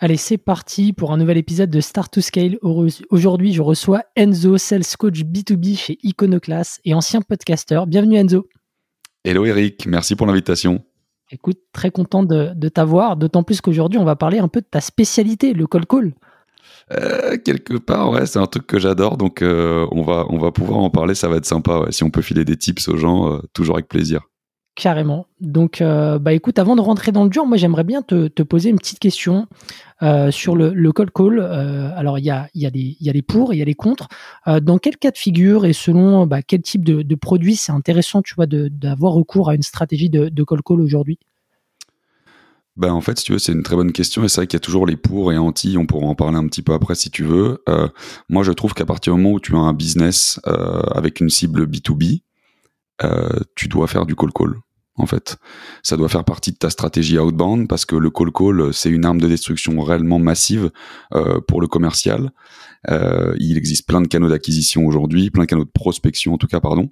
Allez, c'est parti pour un nouvel épisode de Start to Scale. Aujourd'hui, je reçois Enzo, Sales Coach B2B chez Iconoclast et ancien podcaster. Bienvenue Enzo. Hello Eric, merci pour l'invitation. Écoute, très content de, t'avoir, d'autant plus qu'aujourd'hui, on va parler un peu de ta spécialité, le call call. Euh, quelque part, ouais, c'est un truc que j'adore, donc euh, on, va, on va pouvoir en parler, ça va être sympa. Si on peut filer des tips aux gens, euh, toujours avec plaisir. Carrément. Donc, euh, bah écoute, avant de rentrer dans le dur, moi j'aimerais bien te, poser une petite question euh, sur le, le call call. Euh, alors, il y a, y, a y a les pour, il y a les contre. dans quel cas de figure et selon bah, quel type de, de produit c'est intéressant, tu vois, d'avoir recours à une stratégie de, de call call aujourd'hui? Ben en fait, si tu veux, c'est une très bonne question et c'est vrai qu'il y a toujours les pour et anti. On pourra en parler un petit peu après si tu veux. moi, je trouve qu'à partir du moment où tu as un business avec une cible B2B, tu dois faire du call call en fait. Ça doit faire partie de ta stratégie outbound parce que le call call, c'est une arme de destruction réellement massive euh, pour le commercial. Euh, il existe plein de canaux d'acquisition aujourd'hui, plein de canaux de prospection en tout cas, pardon.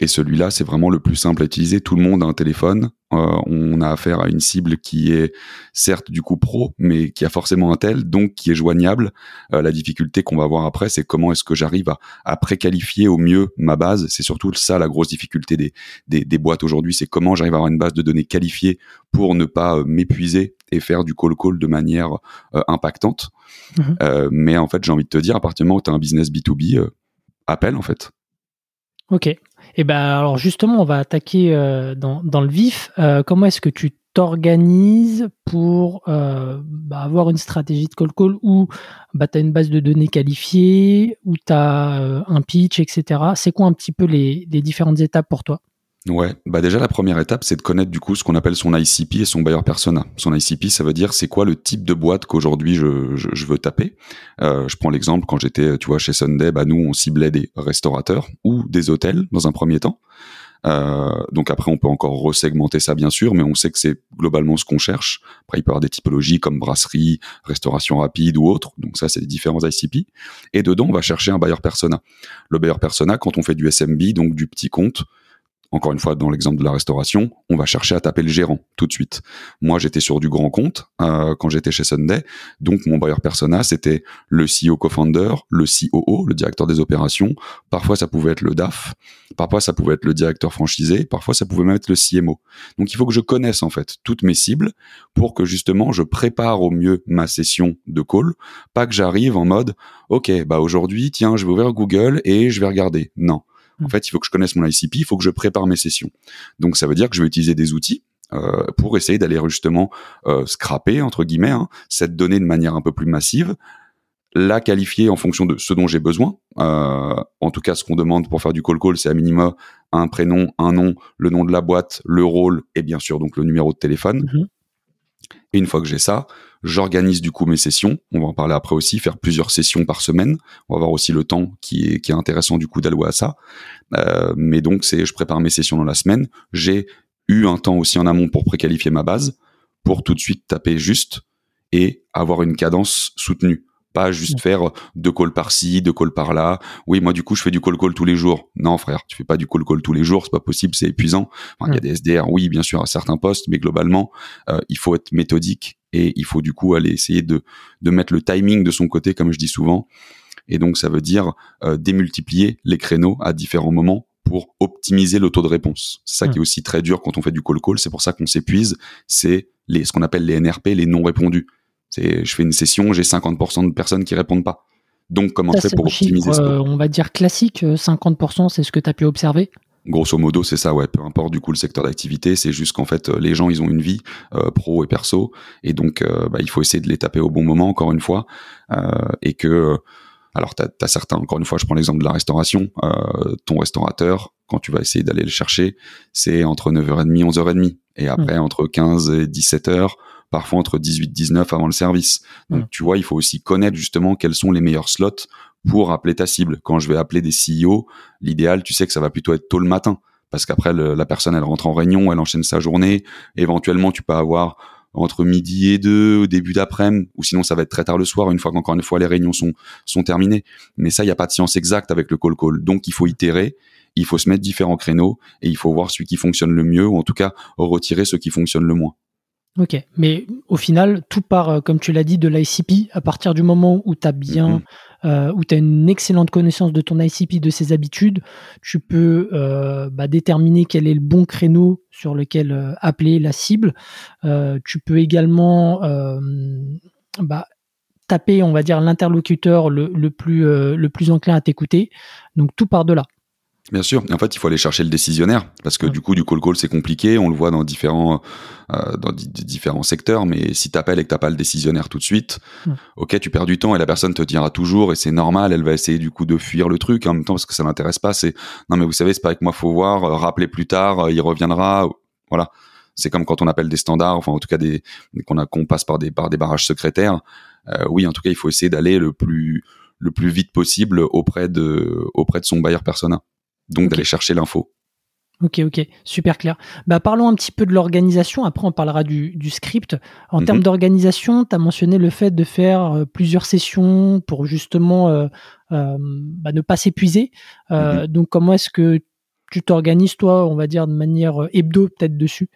Euh, et celui-là, c'est vraiment le plus simple à utiliser. Tout le monde a un téléphone. Euh, on a affaire à une cible qui est certes du coup pro, mais qui a forcément un tel, donc qui est joignable. Euh, la difficulté qu'on va voir après, c'est comment est-ce que j'arrive à, à préqualifier au mieux ma base. C'est surtout ça la grosse difficulté des, des, des boîtes aujourd'hui, c'est comment j'arrive à avoir une base de données qualifiée pour ne pas euh, m'épuiser et faire du call-call de manière impactante. Mmh mais en fait, j'ai envie de te dire, à partir du moment où tu as un business B2B, appelle en fait. Ok. Et eh ben alors justement, on va attaquer euh, dans, dans, le vif. Euh, comment est-ce que tu t'organises pour euh, bah, avoir une stratégie de call call où bah, tu as une base de données qualifiée, où tu as un pitch, etc. C'est quoi un petit peu les, les différentes étapes pour toi? Ouais, bah déjà la première étape, c'est de connaître du coup ce qu'on appelle son ICP et son buyer persona. Son ICP, ça veut dire c'est quoi le type de boîte qu'aujourd'hui je, je, veux taper? Euh, je prends l'exemple quand j'étais, tu vois, chez Sunday, bah nous on ciblait des restaurateurs ou des hôtels dans un premier temps. Euh, donc après, on peut encore resegmenter ça bien sûr, mais on sait que c'est globalement ce qu'on cherche. Après, il peut y avoir des typologies comme brasserie, restauration rapide ou autre. Donc ça, c'est des différents ICP. Et dedans, on va chercher un buyer persona. Le buyer persona, quand on fait du SMB, donc du petit compte, encore une fois, dans l'exemple de la restauration, on va chercher à taper le gérant tout de suite. Moi, j'étais sur du grand compte euh, quand j'étais chez Sunday, donc mon buyer persona, c'était le CEO co-founder, le COO, le directeur des opérations. Parfois, ça pouvait être le DAF, parfois, ça pouvait être le directeur franchisé, parfois, ça pouvait même être le CMO. Donc, il faut que je connaisse en fait toutes mes cibles pour que justement, je prépare au mieux ma session de call, pas que j'arrive en mode, ok, bah aujourd'hui, tiens, je vais ouvrir Google et je vais regarder. Non en fait, il faut que je connaisse mon ICP, il faut que je prépare mes sessions. Donc, ça veut dire que je vais utiliser des outils euh, pour essayer d'aller justement euh, scraper entre guillemets hein, cette donnée de manière un peu plus massive, la qualifier en fonction de ce dont j'ai besoin. Euh, en tout cas, ce qu'on demande pour faire du call call, c'est à minima un prénom, un nom, le nom de la boîte, le rôle et bien sûr donc le numéro de téléphone. Mm-hmm. Et une fois que j'ai ça, j'organise du coup mes sessions. On va en parler après aussi, faire plusieurs sessions par semaine. On va avoir aussi le temps qui est, qui est intéressant du coup d'allouer à ça. Euh, mais donc c'est, je prépare mes sessions dans la semaine. J'ai eu un temps aussi en amont pour préqualifier ma base, pour tout de suite taper juste et avoir une cadence soutenue. Pas juste faire deux calls par-ci, deux calls par-là. Oui, moi du coup je fais du call call tous les jours. Non frère, tu fais pas du call call tous les jours, c'est pas possible, c'est épuisant. il y a des SDR, oui bien sûr à certains postes, mais globalement euh, il faut être méthodique et il faut du coup aller essayer de de mettre le timing de son côté, comme je dis souvent. Et donc ça veut dire euh, démultiplier les créneaux à différents moments pour optimiser le taux de réponse. C'est ça qui est aussi très dur quand on fait du call call. C'est pour ça qu'on s'épuise. C'est les ce qu'on appelle les NRP, les non répondus je fais une session, j'ai 50% de personnes qui répondent pas. Donc, comment on fait pour optimiser ça euh, On va dire classique, 50%, euh, c'est ce que tu as pu observer? Grosso modo, c'est ça, ouais. Peu importe du coup le secteur d'activité, c'est juste qu'en fait, euh, les gens, ils ont une vie pro et perso, et donc bah, il faut essayer de les taper au bon moment, encore une fois, et que Alors, tu as, certains, encore une fois, je prends l'exemple de la restauration. Euh, ton restaurateur, quand tu vas essayer d'aller le chercher, c'est entre 9h30 et 11h30. Et après, entre 15 et 17h, parfois entre 18 19 avant le service. Donc, tu vois, il faut aussi connaître justement quels sont les meilleurs slots pour appeler ta cible. Quand je vais appeler des CEO, l'idéal, tu sais que ça va plutôt être tôt le matin. Parce qu'après, la personne, elle rentre en réunion, elle enchaîne sa journée. Éventuellement, tu peux avoir entre midi et deux, au début d'après-midi, ou sinon ça va être très tard le soir, une fois qu'encore une fois les réunions sont, sont terminées. Mais ça, il n'y a pas de science exacte avec le call-call. Donc il faut itérer, il faut se mettre différents créneaux, et il faut voir celui qui fonctionne le mieux, ou en tout cas retirer ce qui fonctionne le moins. Ok, mais au final, tout part, euh, comme tu l'as dit, de l'ICP. À partir du moment où tu as bien, mm-hmm. euh, où tu as une excellente connaissance de ton ICP, de ses habitudes, tu peux euh, bah, déterminer quel est le bon créneau sur lequel appeler la cible. tu peux également bah, taper, on va dire, l'interlocuteur le, le, plus, le plus enclin à t'écouter. Donc tout part de là. Bien sûr. En fait, il faut aller chercher le décisionnaire parce que du coup, du call call, c'est compliqué. On le voit dans différents euh, dans différents secteurs. Mais si t'appelles et que t'as pas le décisionnaire tout de suite, ok, tu perds du temps et la personne te dira toujours et c'est normal. Elle va essayer du coup de fuir le truc en même temps parce que ça l'intéresse pas. C'est non mais vous savez, c'est pas avec moi, faut voir. Euh, rappeler plus tard, euh, il reviendra. Voilà. C'est comme quand on appelle des standards, enfin en tout cas des qu'on a qu'on passe par des par des barrages secrétaires. Euh, oui, en tout cas, il faut essayer d'aller le plus le plus vite possible auprès de auprès de son buyer persona donc d'aller chercher l'info. Ok, ok, super clair. Bah, parlons un petit peu de l'organisation, après on parlera du, script. En termes mhm. d'organisation, tu as mentionné le fait de faire euh, plusieurs sessions pour justement euh, euh, bah, ne pas s'épuiser. Mhm. Donc comment est-ce que tu t'organises toi, on va dire de manière hebdo peut-être dessus?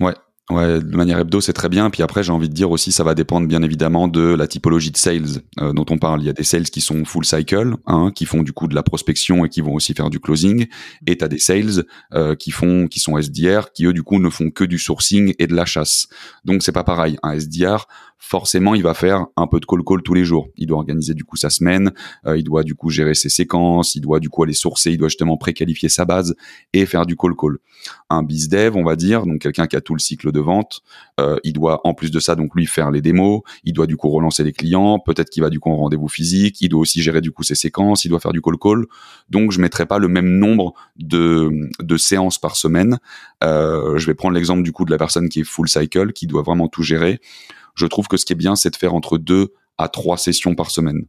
Ouais, Ouais, de manière hebdo, c'est très bien. Puis après, j'ai envie de dire aussi, ça va dépendre bien évidemment de la typologie de sales euh, dont on parle. Il y a des sales qui sont full cycle, hein, qui font du coup de la prospection et qui vont aussi faire du closing. Et tu as des sales euh, qui font, qui sont SDR, qui eux du coup ne font que du sourcing et de la chasse. Donc c'est pas pareil. Un SDR, forcément, il va faire un peu de call call tous les jours. Il doit organiser du coup sa semaine, euh, il doit du coup gérer ses séquences, il doit du coup aller sourcer, il doit justement préqualifier sa base et faire du call call. Un biz dev, on va dire, donc quelqu'un qui a tout le cycle de vente, euh, il doit en plus de ça donc lui faire les démos, il doit du coup relancer les clients, peut-être qu'il va du coup en rendez-vous physique, il doit aussi gérer du coup ses séquences, il doit faire du call call. Donc je mettrai pas le même nombre de, de séances par semaine. Euh, je vais prendre l'exemple du coup de la personne qui est full cycle, qui doit vraiment tout gérer. Je trouve que ce qui est bien, c'est de faire entre deux à trois sessions par semaine.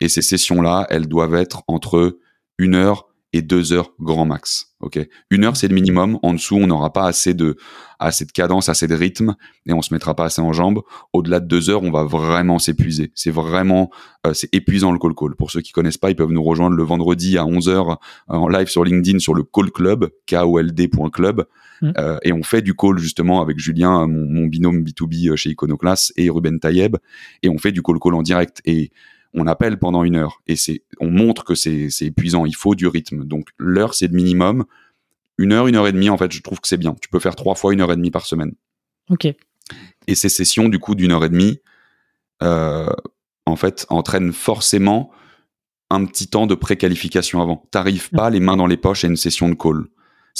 Et ces sessions-là, elles doivent être entre une heure et deux heures grand max. Ok, une heure c'est le minimum. En dessous, on n'aura pas assez de assez de cadence, assez de rythme, et on se mettra pas assez en jambes. Au-delà de deux heures, on va vraiment s'épuiser. C'est vraiment euh, c'est épuisant le call call. Pour ceux qui connaissent pas, ils peuvent nous rejoindre le vendredi à 11 heures euh, en live sur LinkedIn sur le Call Club, k o l d.club, mm. euh, et on fait du call justement avec Julien, mon, mon binôme B2B chez Iconoclast, et Ruben Tayeb, et on fait du call call en direct. Et on appelle pendant une heure et c'est on montre que c'est épuisant, il faut du rythme. Donc l'heure c'est le minimum. Une heure, une heure et demie, en fait, je trouve que c'est bien. Tu peux faire trois fois une heure et demie par semaine. Ok. Et ces sessions du coup d'une heure et demie, euh, en fait, entraînent forcément un petit temps de préqualification avant. T'arrives pas les mains dans les poches à une session de call.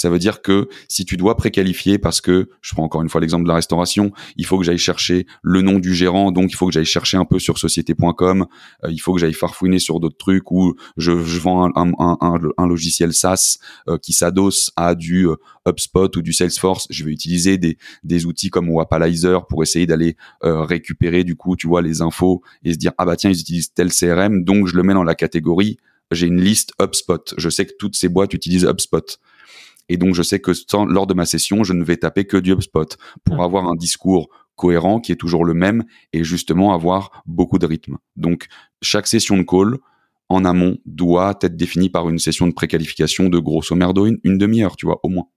Ça veut dire que si tu dois préqualifier, parce que je prends encore une fois l'exemple de la restauration, il faut que j'aille chercher le nom du gérant, donc il faut que j'aille chercher un peu sur société.com, euh, il faut que j'aille farfouiner sur d'autres trucs où je, vends un, logiciel SaaS euh, qui s'adosse à du euh, HubSpot ou du Salesforce. Je vais utiliser des, des outils comme Wapalizer pour essayer d'aller récupérer du coup, tu vois, les infos et se dire ah bah tiens ils utilisent tel CRM, donc je le mets dans la catégorie j'ai une liste HubSpot. Je sais que toutes ces boîtes utilisent HubSpot. Et donc, je sais que lors de ma session, je ne vais taper que du HubSpot pour avoir un discours cohérent qui est toujours le même et justement avoir beaucoup de rythme. Donc, chaque session de call en amont doit être définie par une session de préqualification de grosso merdo une, une demi-heure, tu vois, au moins.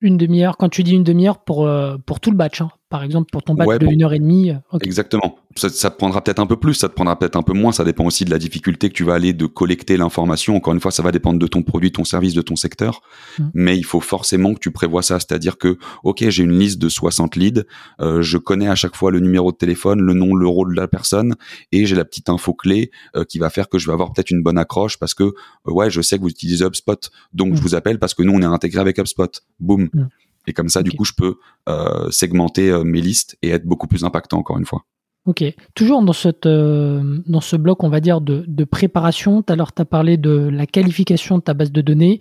Une demi-heure, quand tu dis une demi-heure pour, euh, pour tout le batch, hein par exemple, pour ton bac de 1 heure et demie. Euh, Exactement. Ça, te prendra peut-être un peu plus, ça te prendra peut-être un peu moins. Ça dépend aussi de la difficulté que tu vas aller de collecter l'information. Encore une fois, ça va dépendre de ton produit, ton service, de ton secteur. Mmh. Mais il faut forcément que tu prévois ça. C'est-à-dire que, OK, j'ai une liste de 60 leads. Euh, je connais à chaque fois le numéro de téléphone, le nom, le rôle de la personne. Et j'ai la petite info clé euh, qui va faire que je vais avoir peut-être une bonne accroche parce que, ouais, je sais que vous utilisez HubSpot. Donc, je mmh. vous appelle parce que nous, on est intégré avec HubSpot. Boum. Mmh. Et comme ça, du coup, je peux euh, segmenter euh, mes listes et être beaucoup plus impactant, encore une fois. Ok. Toujours dans, cette, euh, dans ce bloc, on va dire, de, de préparation, tout à l'heure, tu as parlé de la qualification de ta base de données.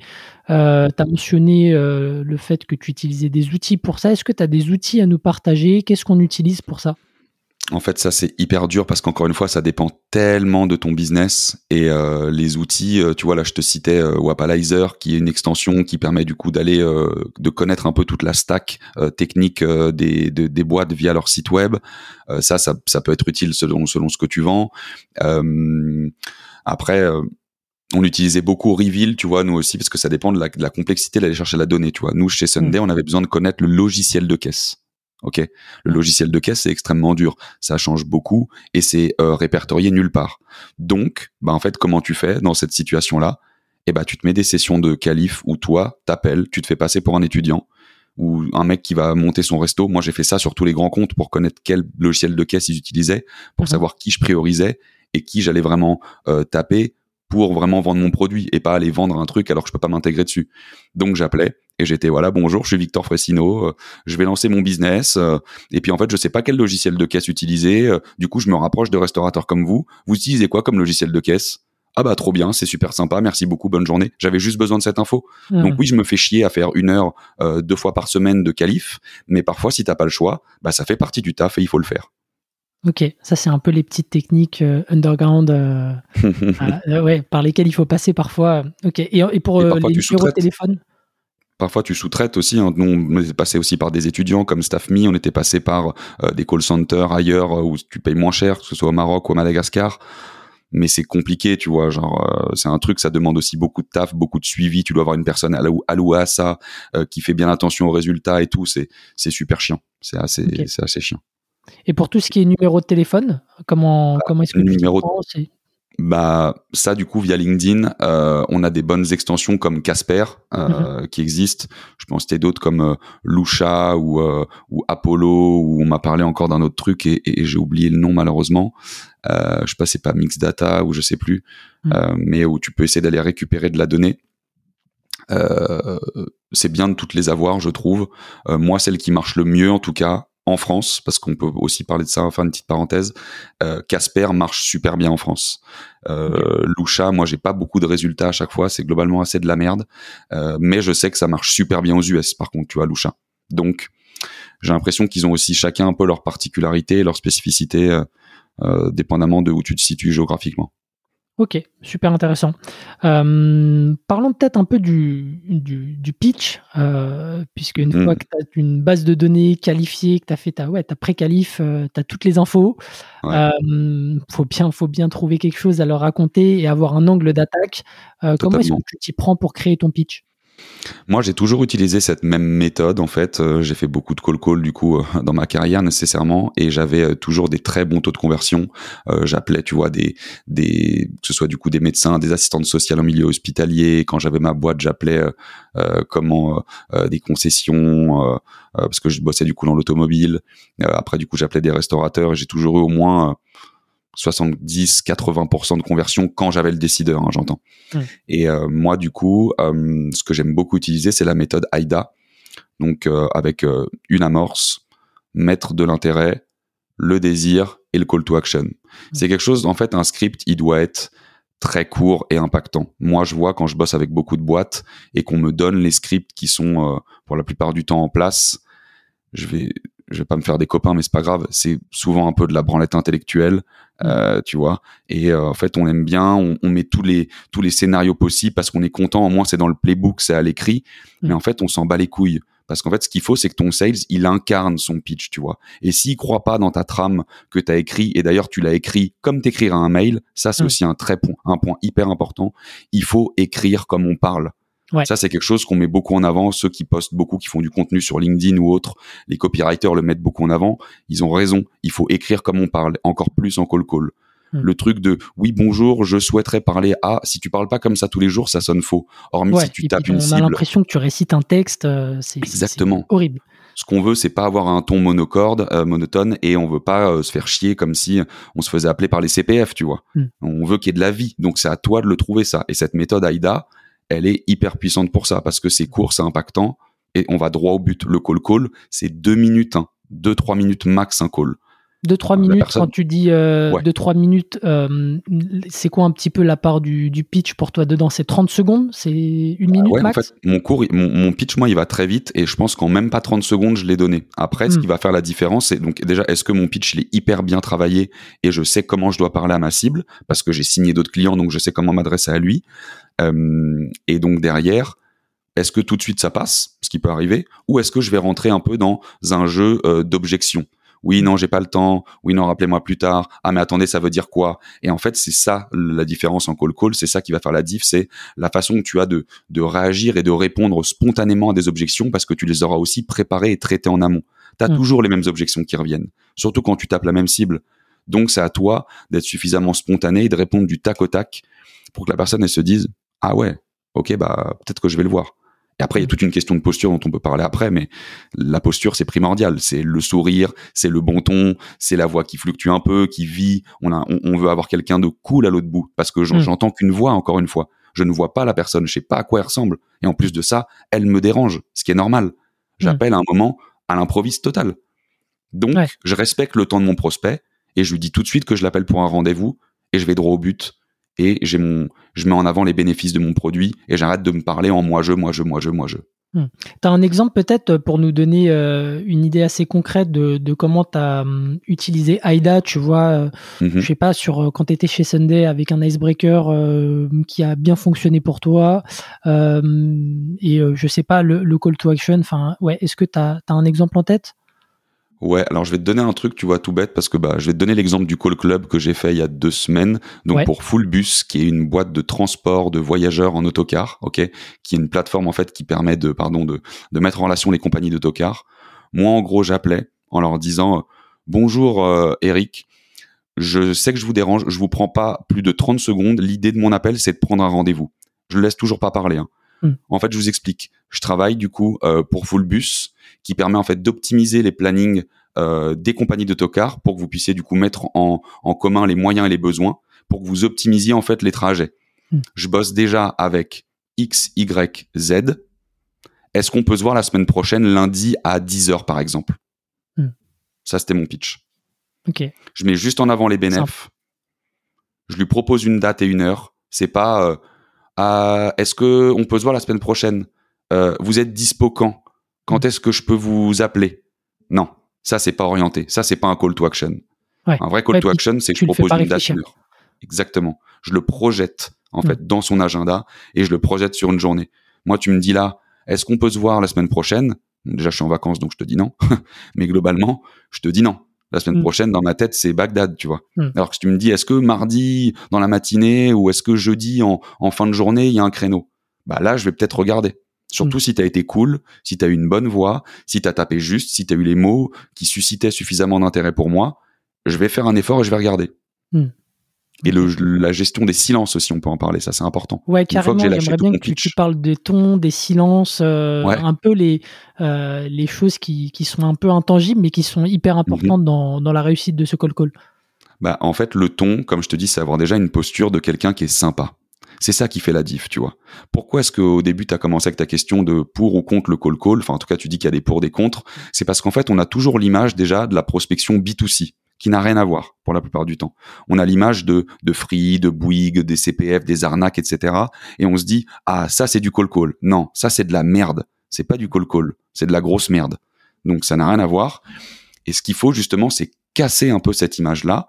Euh, tu as mentionné euh, le fait que tu utilisais des outils pour ça. Est-ce que tu as des outils à nous partager? Qu'est-ce qu'on utilise pour ça? En fait, ça c'est hyper dur parce qu'encore une fois, ça dépend tellement de ton business et euh, les outils. Euh, tu vois, là, je te citais euh, Wapalizer, qui est une extension qui permet du coup d'aller de connaître un peu toute la stack technique des, des boîtes via leur site web. ça, ça, ça peut être utile selon selon ce que tu vends. après on utilisait beaucoup Reveal, tu vois, nous aussi, parce que ça dépend de la, de la complexité d'aller chercher la donnée, tu vois. Nous, chez Sunday, mmh. on avait besoin de connaître le logiciel de caisse. Ok, le logiciel de caisse c'est extrêmement dur, ça change beaucoup et c'est euh, répertorié nulle part. Donc, bah en fait, comment tu fais dans cette situation-là? Eh bah, tu te mets des sessions de calife où toi t'appelles, tu te fais passer pour un étudiant ou un mec qui va monter son resto. Moi, j'ai fait ça sur tous les grands comptes pour connaître quel logiciel de caisse ils utilisaient, pour mhm. savoir qui je priorisais et qui j'allais vraiment euh, taper pour vraiment vendre mon produit et pas aller vendre un truc alors que je peux pas m'intégrer dessus. Donc j'appelais et j'étais voilà bonjour, je suis Victor Fressino, euh, je vais lancer mon business euh, et puis en fait je sais pas quel logiciel de caisse utiliser. Euh, du coup je me rapproche de restaurateurs comme vous. Vous utilisez quoi comme logiciel de caisse? Ah bah trop bien, c'est super sympa, merci beaucoup, bonne journée. J'avais juste besoin de cette info. Donc oui, je me fais chier à faire une heure deux fois par semaine de qualif, mais parfois si t'as pas le choix, bah ça fait partie du taf et il faut le faire. Ok, ça c'est un peu les petites techniques euh, underground euh, euh, ouais, par lesquelles il faut passer parfois. Ok, et, pour les numéros de téléphone? Parfois, tu sous-traites aussi. Hein. Nous, on était passé aussi par des étudiants comme StaffMe. On était passé par des call centers ailleurs où tu payes moins cher, que ce soit au Maroc ou à Madagascar. Mais c'est compliqué, tu vois. Genre, c'est un truc, ça demande aussi beaucoup de taf, beaucoup de suivi. Tu dois avoir une personne allouée à ça, qui fait bien attention aux résultats et tout. C'est super chiant. C'est assez, c'est assez chiant. Et pour tout ce qui est numéro de téléphone, comment, bah, comment est-ce que tu numéro bah ça du coup via LinkedIn, euh, on a des bonnes extensions comme Casper euh, mhm. qui existent. Je pense a d'autres comme euh, Lucha ou ou Apollo où on m'a parlé encore d'un autre truc et, j'ai oublié le nom malheureusement. je sais pas c'est pas Mixdata ou je sais plus, mhm. mais où tu peux essayer d'aller récupérer de la donnée. c'est bien de toutes les avoir, je trouve. moi, celle qui marche le mieux en tout cas, en France, parce qu'on peut aussi parler de ça, enfin une petite parenthèse, euh, Casper marche super bien en France. Euh, Lusha, moi j'ai pas beaucoup de résultats à chaque fois, c'est globalement assez de la merde, euh, mais je sais que ça marche super bien aux US par contre, tu vois, Lusha. Donc j'ai l'impression qu'ils ont aussi chacun un peu leur particularité, leur spécificité, dépendamment de où tu te situes géographiquement. Ok, super intéressant. Euh, parlons peut-être un peu du, du, pitch, euh, puisque une fois mm. que tu as une base de données qualifiée, que tu as fait ta, ouais, ta pré-qualif, euh, tu as toutes les infos, il faut, bien, faut bien trouver quelque chose à leur raconter et avoir un angle d'attaque. comment est-ce que tu t'y prends pour créer ton pitch? Moi, j'ai toujours utilisé cette même méthode. En fait, euh, j'ai fait beaucoup de call call du coup euh, dans ma carrière nécessairement, et j'avais euh, toujours des très bons taux de conversion. J'appelais, tu vois, des, des, que ce soit du coup des médecins, des assistantes sociales en milieu hospitalier. Quand j'avais ma boîte, j'appelais comment des concessions parce que je bossais du coup dans l'automobile. après, du coup, j'appelais des restaurateurs. J'ai toujours eu au moins 70-80% de conversion quand j'avais le décideur, hein, j'entends. Et euh, moi, du coup, euh, ce que j'aime beaucoup utiliser, c'est la méthode AIDA. Donc, euh, avec une amorce, mettre de l'intérêt, le désir et le call to action. C'est quelque chose, en fait, un script, il doit être très court et impactant. Moi, je vois quand je bosse avec beaucoup de boîtes et qu'on me donne les scripts qui sont pour la plupart du temps en place, je vais je vais pas me faire des copains, mais c'est pas grave. C'est souvent un peu de la branlette intellectuelle, euh, tu vois. Et euh, en fait, on aime bien, on, met tous les tous les scénarios possibles parce qu'on est content. Au moins, c'est dans le playbook, c'est à l'écrit. Mm. Mais en fait, on s'en bat les couilles parce qu'en fait, ce qu'il faut, c'est que ton sales, il incarne son pitch, tu vois. Et s'il croit pas dans ta trame que tu as écrit, et d'ailleurs tu l'as écrit comme t'écrire un mail, ça c'est mm. aussi un très point, un point hyper important. Il faut écrire comme on parle. Ça, c'est quelque chose qu'on met beaucoup en avant. Ceux qui postent beaucoup, qui font du contenu sur LinkedIn ou autre, les copywriters le mettent beaucoup en avant. Ils ont raison. Il faut écrire comme on parle, encore plus en call call. Hmm. Le truc de oui bonjour, je souhaiterais parler à. Si tu parles pas comme ça tous les jours, ça sonne faux. Hormis si tu tapes une cible. On a l'impression que tu récites un texte. Euh, c'est exactement horrible. Ce qu'on veut, c'est pas avoir un ton monocorde, euh, monotone, et on veut pas euh, se faire chier comme si on se faisait appeler par les CPF, tu vois. Hmm. On veut qu'il y ait de la vie. Donc c'est à toi de le trouver ça. Et cette méthode AIDA, elle est hyper puissante pour ça parce que c'est court, c'est impactant et on va droit au but. Le call call, c'est deux minutes, hein, deux trois minutes max un call. 2 trois minutes, quand tu dis 2 euh, trois minutes, euh, c'est quoi un petit peu la part du, pitch pour toi dedans? C'est 30 secondes? C'est une minute max en fait, mon, cours, mon, pitch, moi, il va très vite et je pense qu'en même pas 30 secondes, je l'ai donné. Après, ce hmm. qui va faire la différence, c'est donc déjà, est-ce que mon pitch, il est hyper bien travaillé et je sais comment je dois parler à ma cible? Parce que j'ai signé d'autres clients, donc je sais comment m'adresser à lui. Euh, et donc derrière, est-ce que tout de suite ça passe, ce qui peut arriver, ou est-ce que je vais rentrer un peu dans un jeu d'objection? Oui, non, j'ai pas le temps. Oui, non, rappelez-moi plus tard. Ah, mais attendez, ça veut dire quoi? Et en fait, c'est ça la différence en call call. C'est ça qui va faire la diff. C'est la façon que tu as de, de réagir et de répondre spontanément à des objections parce que tu les auras aussi préparées et traitées en amont. Tu as mmh. toujours les mêmes objections qui reviennent, surtout quand tu tapes la même cible. Donc, c'est à toi d'être suffisamment spontané et de répondre du tac au tac pour que la personne elle se dise ah ouais, ok, bah peut-être que je vais le voir. Et après, il y a toute une question de posture dont on peut parler après, mais la posture, c'est primordial. C'est le sourire, c'est le bon ton, c'est la voix qui fluctue un peu, qui vit. On, a, on, veut avoir quelqu'un de cool à l'autre bout, parce que mm. j'entends qu'une voix, encore une fois. Je ne vois pas la personne, je sais pas à quoi elle ressemble. Et en plus de ça, elle me dérange, ce qui est normal. Mm. J'appelle à un moment à l'improviste total. Donc, je respecte le temps de mon prospect et je lui dis tout de suite que je l'appelle pour un rendez-vous et je vais droit au but et j'ai mon, je mets en avant les bénéfices de mon produit et j'arrête de me parler en moi je, moi je, moi je, moi je. Hmm. Tu as un exemple peut-être pour nous donner euh, une idée assez concrète de, comment tu as hum, utilisé AIDA, tu vois, euh, mhm. je sais pas, sur euh, quand tu étais chez Sunday avec un icebreaker qui a bien fonctionné pour toi et je sais pas, le, le call to action, enfin, ouais, est-ce que tu as, as, un exemple en tête? Ouais, alors je vais te donner un truc, tu vois, tout bête, parce que bah, je vais te donner l'exemple du call club que j'ai fait il y a deux semaines. Donc pour Fullbus, qui est une boîte de transport de voyageurs en autocar, ok, qui est une plateforme en fait qui permet de, pardon, de, de mettre en relation les compagnies d'autocar. Moi, en gros, j'appelais en leur disant bonjour euh, Eric, je sais que je vous dérange, je vous prends pas plus de 30 secondes. L'idée de mon appel, c'est de prendre un rendez-vous. Je le laisse toujours pas parler. Hein. Hmm. En fait, je vous explique. Je travaille du coup euh, pour Fullbus qui permet en fait d'optimiser les plannings euh, des compagnies d'autocars pour que vous puissiez du coup mettre en, en, commun les moyens et les besoins pour que vous optimisiez en fait les trajets. Hmm. Je bosse déjà avec X, Y, Z. Est-ce qu'on peut se voir la semaine prochaine, lundi à 10h par exemple? Hmm. Ça, c'était mon pitch. Ok. Je mets juste en avant les bénéfices. Je lui propose une date et une heure. C'est pas euh, est-ce que on peut se voir la semaine prochaine? Euh, Vous êtes dispo quand? Quand est-ce que je peux vous appeler? Non, ça c'est pas orienté. Ça c'est pas un call to action. Un vrai call to action, c'est que je propose une date. Exactement. Je le projette en mm. fait dans son agenda et je le projette sur une journée. Moi, tu me dis là, est-ce qu'on peut se voir la semaine prochaine? Déjà, je suis en vacances, donc je te dis non. Mais globalement, je te dis non. La semaine mm. prochaine, dans ma tête, c'est Bagdad, tu vois. Mm. Alors que si tu me dis, est-ce que mardi dans la matinée ou est-ce que jeudi en, en fin de journée, il y a un créneau? Bah là, je vais peut-être regarder. Surtout mm. si tu as été cool, si tu as eu une bonne voix, si tu as tapé juste, si tu as eu les mots qui suscitaient suffisamment d'intérêt pour moi, je vais faire un effort et je vais regarder. Mm. Et le, la gestion des silences aussi, on peut en parler, ça c'est important. Ouais, carrément, j'aimerais bien que tu, parles des tons, des silences, euh, un peu les, euh, les choses qui, qui, sont un peu intangibles mais qui sont hyper importantes mm-hmm. dans, dans la réussite de ce call call. Bah, en fait, le ton, comme je te dis, c'est avoir déjà une posture de quelqu'un qui est sympa. C'est ça qui fait la diff, tu vois. Pourquoi est-ce qu'au début, tu as commencé avec ta question de pour ou contre le call-call Enfin, en tout cas, tu dis qu'il y a des pour, des contre. C'est parce qu'en fait, on a toujours l'image déjà de la prospection B2C qui n'a rien à voir pour la plupart du temps. On a l'image de, de Free, de Bouygues, des CPF, des arnaques, etc. Et on se dit, ah, ça c'est du call-call. Non, ça c'est de la merde. C'est pas du call-call. C'est de la grosse merde. Donc ça n'a rien à voir. Et ce qu'il faut justement, c'est casser un peu cette image-là.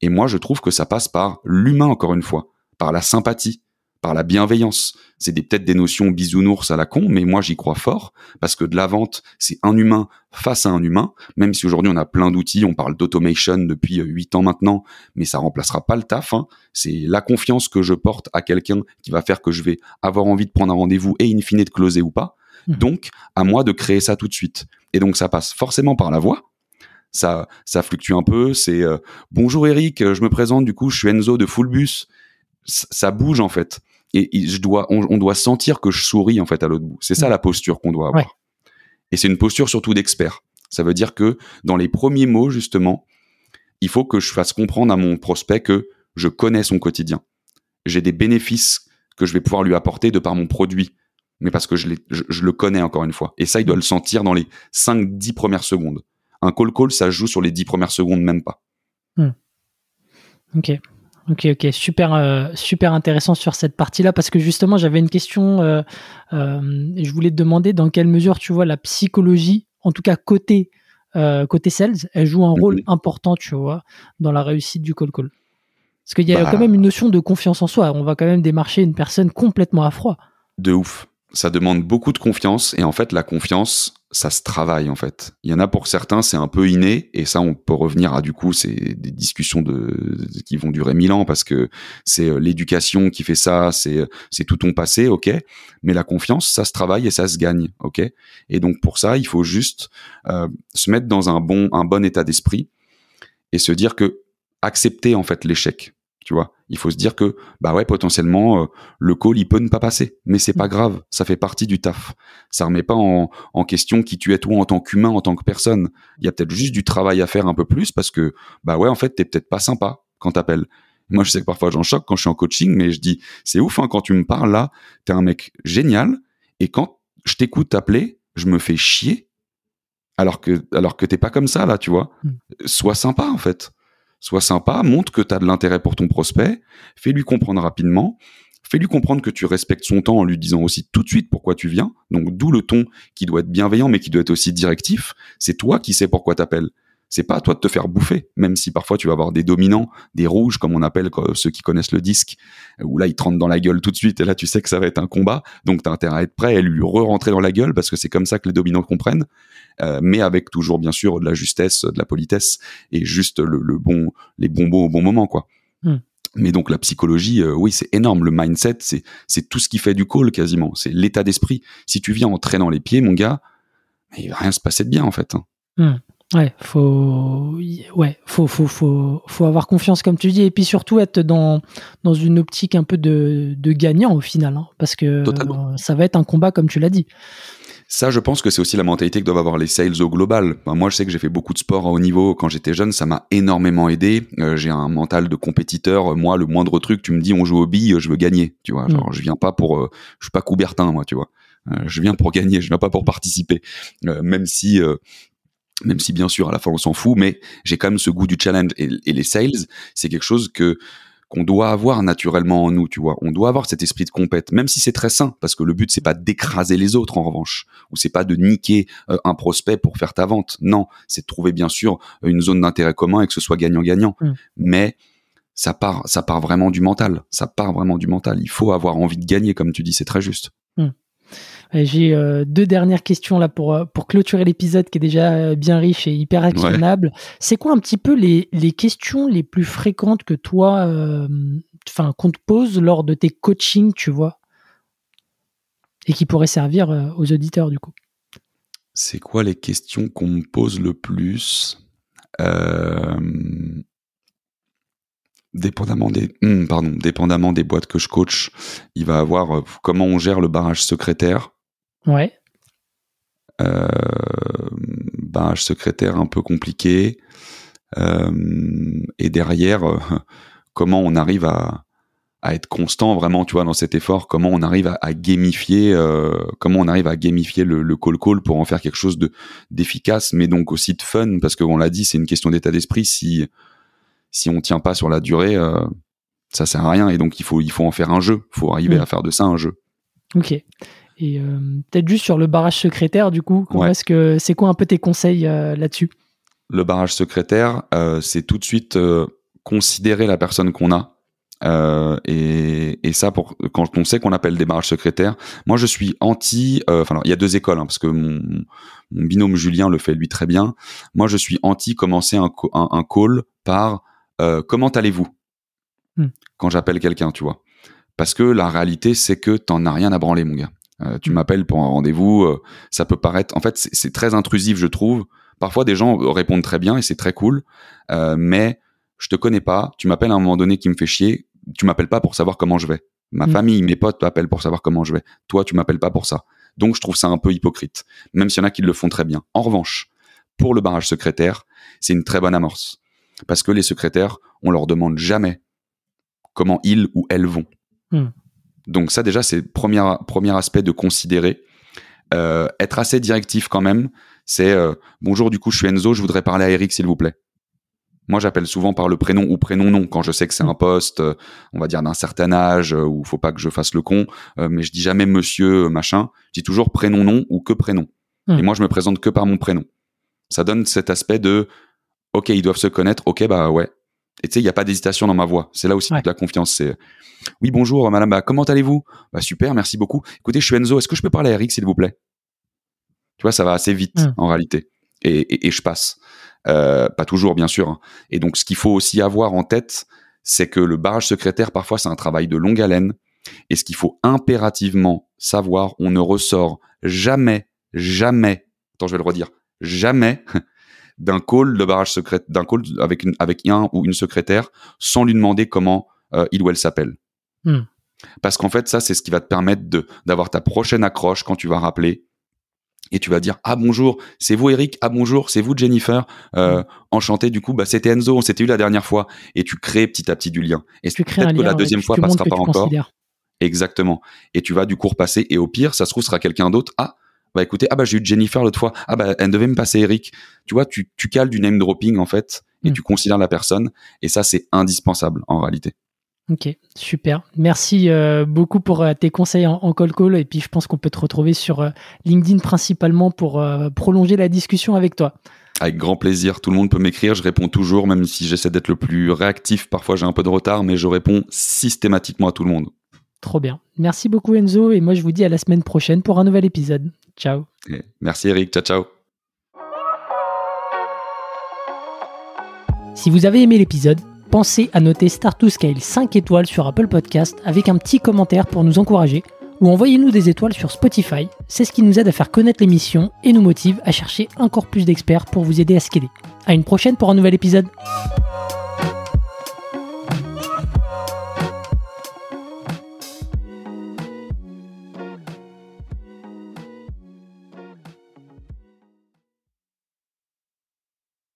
Et moi, je trouve que ça passe par l'humain, encore une fois, par la sympathie, par la bienveillance. C'est peut-être des notions bisounours à la con, mais moi j'y crois fort parce que de la vente, c'est un humain face à un humain. Même si aujourd'hui on a plein d'outils, on parle d'automation depuis huit ans maintenant, mais ça remplacera pas le taf. Hein. C'est la confiance que je porte à quelqu'un qui va faire que je vais avoir envie de prendre un rendez-vous et in fine de closer ou pas. Mmh. Donc à moi de créer ça tout de suite. Et donc ça passe forcément par la voix. Ça, ça fluctue un peu. C'est euh, bonjour Eric, je me présente. Du coup, je suis Enzo de Fullbus ça bouge en fait. Et, je dois, on, doit sentir que je souris en fait à l'autre bout. C'est ça la posture qu'on doit avoir. Et c'est une posture surtout d'expert. Ça veut dire que dans les premiers mots justement, il faut que je fasse comprendre à mon prospect que je connais son quotidien. J'ai des bénéfices que je vais pouvoir lui apporter de par mon produit, mais parce que je, je, le connais encore une fois. Et ça, il doit le sentir dans les 5-10 premières secondes. Un call call, ça se joue sur les dix premières secondes, même pas. Hmm. Ok. Ok, ok, super, euh, super intéressant sur cette partie-là parce que justement j'avais une question. Euh, euh, je voulais te demander dans quelle mesure tu vois la psychologie, en tout cas côté côté sales, elle joue un rôle mhm. important, tu vois, dans la réussite du call call. Parce qu'il y a bah. quand même une notion de confiance en soi. On va quand même démarcher une personne complètement à froid. De ouf ça demande beaucoup de confiance et en fait la confiance ça se travaille en fait. Il y en a pour certains c'est un peu inné et ça on peut revenir à du coup c'est des discussions de, qui vont durer mille ans parce que c'est euh, l'éducation qui fait ça, c'est c'est tout ton passé, ok. Mais la confiance ça se travaille et ça se gagne, ok. Et donc pour ça il faut juste euh, se mettre dans un bon un bon état d'esprit et se dire que accepter en fait l'échec tu vois. Il faut se dire que bah ouais potentiellement euh, le call il peut ne pas passer, mais c'est pas mm. grave, ça fait partie du taf. Ça remet pas en, en question qui tu es toi en tant qu'humain, en tant que personne. Il y a peut-être juste du travail à faire un peu plus parce que bah ouais en fait t'es peut-être pas sympa quand t'appelles. Moi je sais que parfois j'en choque quand je suis en coaching, mais je dis c'est ouf hein, quand tu me parles là, t'es un mec génial et quand je t'écoute t'appeler, je me fais chier alors que alors que t'es pas comme ça là, tu vois. Mm. Sois sympa en fait Sois sympa, montre que tu as de l'intérêt pour ton prospect, fais-lui comprendre rapidement, fais-lui comprendre que tu respectes son temps en lui disant aussi tout de suite pourquoi tu viens. Donc d'où le ton qui doit être bienveillant mais qui doit être aussi directif. C'est toi qui sais pourquoi t'appelles. C'est pas à toi de te faire bouffer, même si parfois tu vas avoir des dominants, des rouges comme on appelle ceux qui connaissent le disque, où là ils te rentrent dans la gueule tout de suite et là tu sais que ça va être un combat, donc t'as intérêt à être prêt à lui re-rentrer dans la gueule parce que c'est comme ça que les dominants comprennent. Euh, mais avec toujours bien sûr de la justesse, de la politesse et juste le, bon, les bons mots au bon moment, quoi. Hmm. Mais donc la psychologie, euh, oui, c'est énorme. Le mindset, c'est c'est tout ce qui fait du call quasiment. C'est l'état d'esprit. Si tu viens en traînant les pieds, mon gars, il va rien se passer de bien en fait. Hein. Hmm. Ouais, faut, ouais, faut, faut, faut, faut avoir confiance comme tu dis, et puis surtout être dans dans une optique un peu de, de gagnant au final, hein, parce que ça va être un combat comme tu l'as dit. Ça, je pense que c'est aussi la mentalité que doivent avoir les sales au global. moi, je sais que j'ai fait beaucoup de sport à haut niveau quand j'étais jeune, ça m'a énormément aidé. Euh, j'ai un mental de compétiteur. Moi, le moindre truc, tu me dis on joue aux billes, je veux gagner. Tu vois, genre, mm. je viens pas pour, euh, je suis pas Coubertin, moi, tu vois. Euh, je viens pour gagner, je viens pas pour participer. même si même si bien sûr à la fin on s'en fout, mais j'ai quand même ce goût du challenge et, et les sales, c'est quelque chose que qu'on doit avoir naturellement en nous, tu vois. On doit avoir cet esprit de compète, même si c'est très sain, parce que le but c'est pas d'écraser les autres en revanche, ou c'est pas de niquer euh, un prospect pour faire ta vente. Non, c'est de trouver bien sûr une zone d'intérêt commun et que ce soit gagnant-gagnant. Mm. Mais ça part, ça part vraiment du mental. Ça part vraiment du mental. Il faut avoir envie de gagner, comme tu dis, c'est très juste. Mm. J'ai euh, deux dernières questions là pour, euh, pour clôturer l'épisode qui est déjà euh, bien riche et hyper actionnable. C'est quoi un petit peu les, les, questions les plus fréquentes que toi, enfin, qu'on te pose lors de tes coachings, tu vois, et qui pourraient servir aux auditeurs du coup C'est quoi les questions qu'on me pose le plus? Dépendamment des hmm, pardon dépendamment des boîtes que je coach il va avoir comment on gère le barrage secrétaire Ouais. Euh, ben, secrétaire un peu compliqué. Euh, et derrière, euh, comment on arrive à, à, être constant vraiment, tu vois, dans cet effort? Comment on arrive à, à gamifier, euh, comment on arrive à gamifier le, le call call pour en faire quelque chose de d'efficace, mais donc aussi de fun, parce que on l'a dit, c'est une question d'état d'esprit. Si si on tient pas sur la durée, ça sert à rien. Et donc il faut il faut en faire un jeu. Il faut arriver mm. à faire de ça un jeu. Ok. Et euh, peut-être juste sur le barrage secrétaire, du coup, que c'est quoi un peu tes conseils euh, là-dessus? Le barrage secrétaire, euh, c'est tout de suite considérer la personne qu'on a. Et, et, ça, pour quand on sait qu'on appelle des barrages secrétaires, moi je suis anti. Enfin, il y a deux écoles, hein, parce que mon, mon, binôme Julien le fait lui très bien. Moi, je suis anti commencer un, un, call par comment allez-vous? Hmm. quand j'appelle quelqu'un, tu vois. Parce que la réalité, c'est que t'en as rien à branler, mon gars. Euh, tu m'appelles pour un rendez-vous, euh, ça peut paraître. En fait, c'est très intrusif, je trouve. Parfois, des gens répondent très bien et c'est très cool, euh, mais je te connais pas. Tu m'appelles à un moment donné qui me fait chier. Tu m'appelles pas pour savoir comment je vais. Ma mm. famille, mes potes m'appellent pour savoir comment je vais. Toi, tu m'appelles pas pour ça. Donc, je trouve ça un peu hypocrite, même s'il y en a qui le font très bien. En revanche, pour le barrage secrétaire, c'est une très bonne amorce, parce que les secrétaires, on leur demande jamais comment ils ou elles vont. Mm. Donc ça déjà c'est premier premier aspect de considérer. Euh, être assez directif quand même. c'est euh, bonjour, du coup, je suis Enzo, je voudrais parler à Eric, s'il vous plaît. Moi, j'appelle souvent par le prénom ou prénom non quand je sais que c'est un poste, euh, on va dire d'un certain âge où faut pas que je fasse le con. Euh, mais je dis jamais monsieur machin. Je dis toujours prénom non ou que prénom. Hmm. Et moi, je me présente que par mon prénom. Ça donne cet aspect de ok, ils doivent se connaître. Ok, bah ouais. Et tu sais, il n'y a pas d'hésitation dans ma voix. C'est là aussi Ouais. toute la confiance. C'est oui, bonjour, madame. Bah, comment allez-vous? Bah super, merci beaucoup. Écoutez, je suis Enzo. Est-ce que je peux parler à Eric, s'il vous plaît? Tu vois, ça va assez vite Hmm. en réalité. Et, et, et je passe. Euh, pas toujours, bien sûr. hein. Et donc, ce qu'il faut aussi avoir en tête, c'est que le barrage secrétaire, parfois, c'est un travail de longue haleine. Et ce qu'il faut impérativement savoir, on ne ressort jamais, jamais, attends, je vais le redire, jamais d'un call de barrage secret, d'un call avec, une, avec un ou une secrétaire sans lui demander comment euh, il ou elle s'appelle. Hmm. Parce qu'en fait, ça, c'est ce qui va te permettre de d'avoir ta prochaine accroche quand tu vas rappeler. Et tu vas dire ah bonjour c'est vous Eric ah bonjour c'est vous Jennifer euh, enchanté du coup bah c'était Enzo on s'était eu la dernière fois et tu crées petit à petit du lien et Tu crées un peut-être que la deuxième fois le monde passera pas encore considères. Exactement. Et tu vas du coup repasser et au pire, ça se trouve, sera quelqu'un d'autre. Ah, bah écoutez, ah bah j'ai eu Jennifer l'autre fois. Ah bah elle devait me passer Eric. Tu vois, tu, tu cales du name dropping en fait et Mm. tu considères la personne. Et ça, c'est indispensable en réalité. Ok, super. Merci euh, beaucoup pour euh, tes conseils en, en call call. Et puis, je pense qu'on peut te retrouver sur euh, LinkedIn principalement pour prolonger la discussion avec toi. Avec grand plaisir. Tout le monde peut m'écrire. Je réponds toujours, même si j'essaie d'être le plus réactif. Parfois, j'ai un peu de retard, mais je réponds systématiquement à tout le monde. Trop bien. Merci beaucoup, Enzo. Et moi, je vous dis à la semaine prochaine pour un nouvel épisode. Ciao. Merci Eric. Ciao, ciao. Si vous avez aimé l'épisode, pensez à noter Start to Scale 5 étoiles sur Apple Podcast avec un petit commentaire pour nous encourager ou envoyez-nous des étoiles sur Spotify. C'est ce qui nous aide à faire connaître l'émission et nous motive à chercher encore plus d'experts pour vous aider à scaler. À une prochaine pour un nouvel épisode.